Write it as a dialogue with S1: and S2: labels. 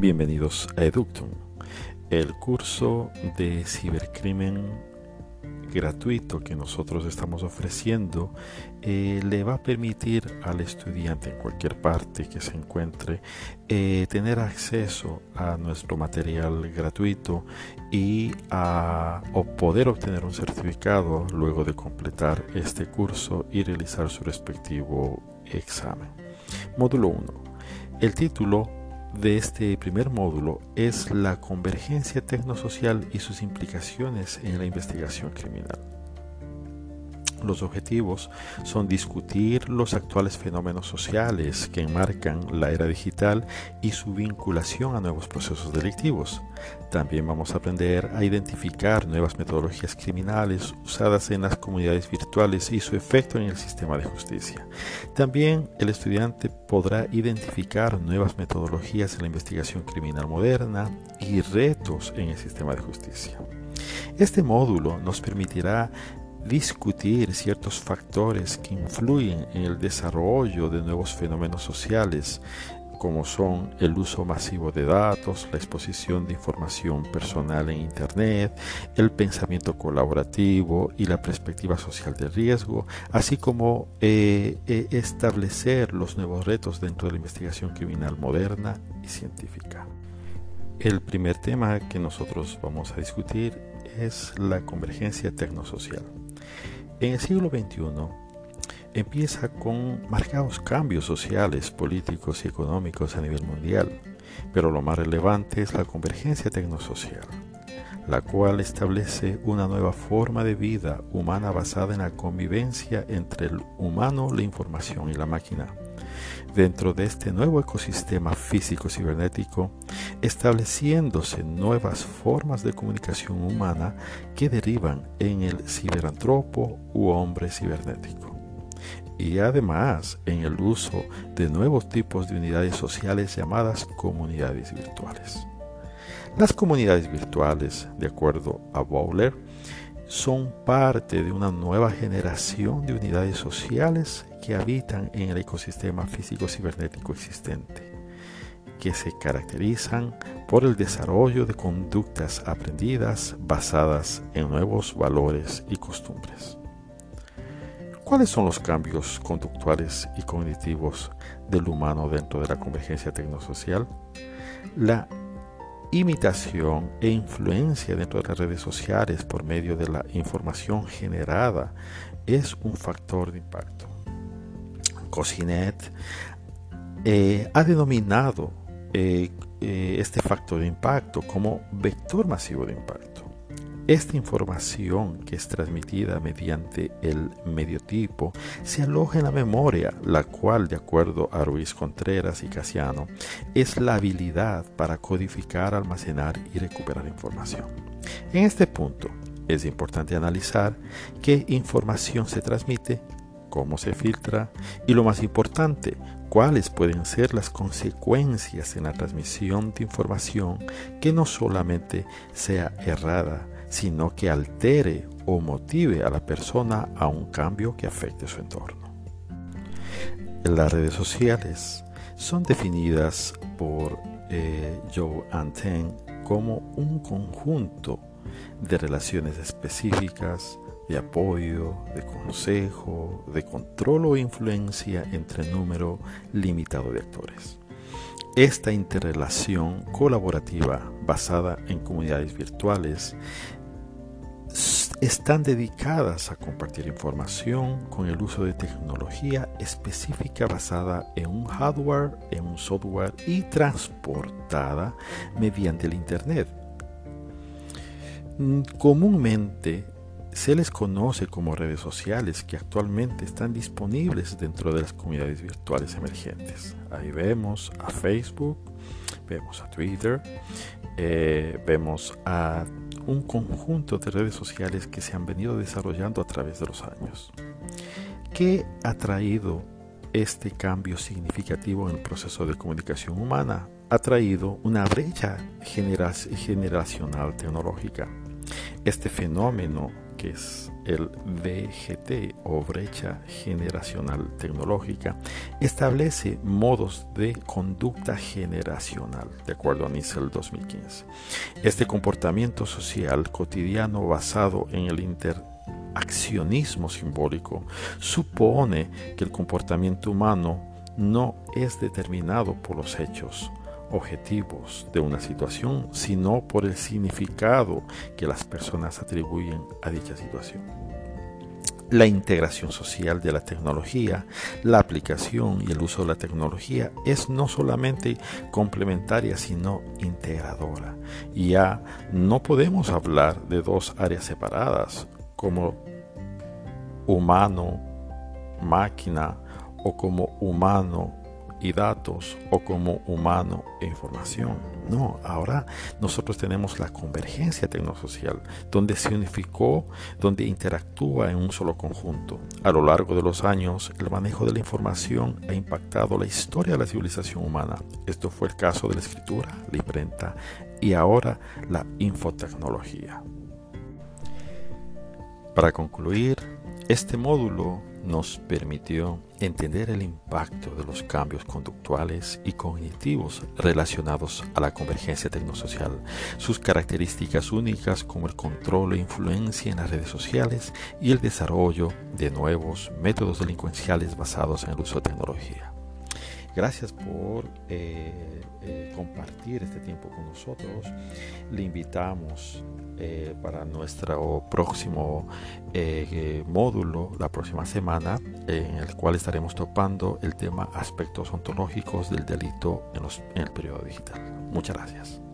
S1: Bienvenidos a Eductum, el curso de cibercrimen gratuito que nosotros estamos ofreciendo eh, le va a permitir al estudiante en cualquier parte que se encuentre eh, tener acceso a nuestro material gratuito y a o poder obtener un certificado luego de completar este curso y realizar su respectivo examen. Módulo 1. El título de este primer módulo es la convergencia tecnosocial y sus implicaciones en la investigación criminal. Los objetivos son discutir los actuales fenómenos sociales que enmarcan la era digital y su vinculación a nuevos procesos delictivos. También vamos a aprender a identificar nuevas metodologías criminales usadas en las comunidades virtuales y su efecto en el sistema de justicia. También el estudiante podrá identificar nuevas metodologías en la investigación criminal moderna y retos en el sistema de justicia. Este módulo nos permitirá discutir ciertos factores que influyen en el desarrollo de nuevos fenómenos sociales, como son el uso masivo de datos, la exposición de información personal en Internet, el pensamiento colaborativo y la perspectiva social de riesgo, así como eh, eh, establecer los nuevos retos dentro de la investigación criminal moderna y científica. El primer tema que nosotros vamos a discutir es la convergencia tecnosocial. En el siglo XXI empieza con marcados cambios sociales, políticos y económicos a nivel mundial, pero lo más relevante es la convergencia tecnosocial, la cual establece una nueva forma de vida humana basada en la convivencia entre el humano, la información y la máquina dentro de este nuevo ecosistema físico cibernético, estableciéndose nuevas formas de comunicación humana que derivan en el ciberantropo u hombre cibernético. Y además en el uso de nuevos tipos de unidades sociales llamadas comunidades virtuales. Las comunidades virtuales, de acuerdo a Bowler, son parte de una nueva generación de unidades sociales que habitan en el ecosistema físico cibernético existente, que se caracterizan por el desarrollo de conductas aprendidas basadas en nuevos valores y costumbres. ¿Cuáles son los cambios conductuales y cognitivos del humano dentro de la convergencia tecnosocial? La imitación e influencia dentro de las redes sociales por medio de la información generada es un factor de impacto. Cocinet eh, ha denominado eh, eh, este factor de impacto como vector masivo de impacto. Esta información que es transmitida mediante el mediotipo se aloja en la memoria, la cual, de acuerdo a Ruiz Contreras y Casiano, es la habilidad para codificar, almacenar y recuperar información. En este punto, es importante analizar qué información se transmite, cómo se filtra y lo más importante, cuáles pueden ser las consecuencias en la transmisión de información que no solamente sea errada, sino que altere o motive a la persona a un cambio que afecte su entorno. Las redes sociales son definidas por eh, Joe Anten como un conjunto de relaciones específicas, de apoyo, de consejo, de control o influencia entre número limitado de actores. Esta interrelación colaborativa basada en comunidades virtuales están dedicadas a compartir información con el uso de tecnología específica basada en un hardware, en un software y transportada mediante el Internet. Mm, comúnmente se les conoce como redes sociales que actualmente están disponibles dentro de las comunidades virtuales emergentes. Ahí vemos a Facebook, vemos a Twitter, eh, vemos a un conjunto de redes sociales que se han venido desarrollando a través de los años. ¿Qué ha traído este cambio significativo en el proceso de comunicación humana? Ha traído una brecha generacional tecnológica. Este fenómeno que es el VGT o brecha generacional tecnológica, establece modos de conducta generacional, de acuerdo a NICEL 2015. Este comportamiento social cotidiano basado en el interaccionismo simbólico supone que el comportamiento humano no es determinado por los hechos objetivos de una situación, sino por el significado que las personas atribuyen a dicha situación. La integración social de la tecnología, la aplicación y el uso de la tecnología es no solamente complementaria, sino integradora. Ya no podemos hablar de dos áreas separadas como humano, máquina o como humano, y datos o como humano e información. No, ahora nosotros tenemos la convergencia tecnosocial, donde se unificó, donde interactúa en un solo conjunto. A lo largo de los años, el manejo de la información ha impactado la historia de la civilización humana. Esto fue el caso de la escritura, la imprenta y ahora la infotecnología. Para concluir, este módulo nos permitió entender el impacto de los cambios conductuales y cognitivos relacionados a la convergencia tecnosocial, sus características únicas como el control e influencia en las redes sociales y el desarrollo de nuevos métodos delincuenciales basados en el uso de tecnología. Gracias por eh, eh, compartir este tiempo con nosotros. Le invitamos eh, para nuestro próximo módulo la próxima semana, en el cual estaremos topando el tema aspectos ontológicos del delito en el periodo digital. Muchas gracias.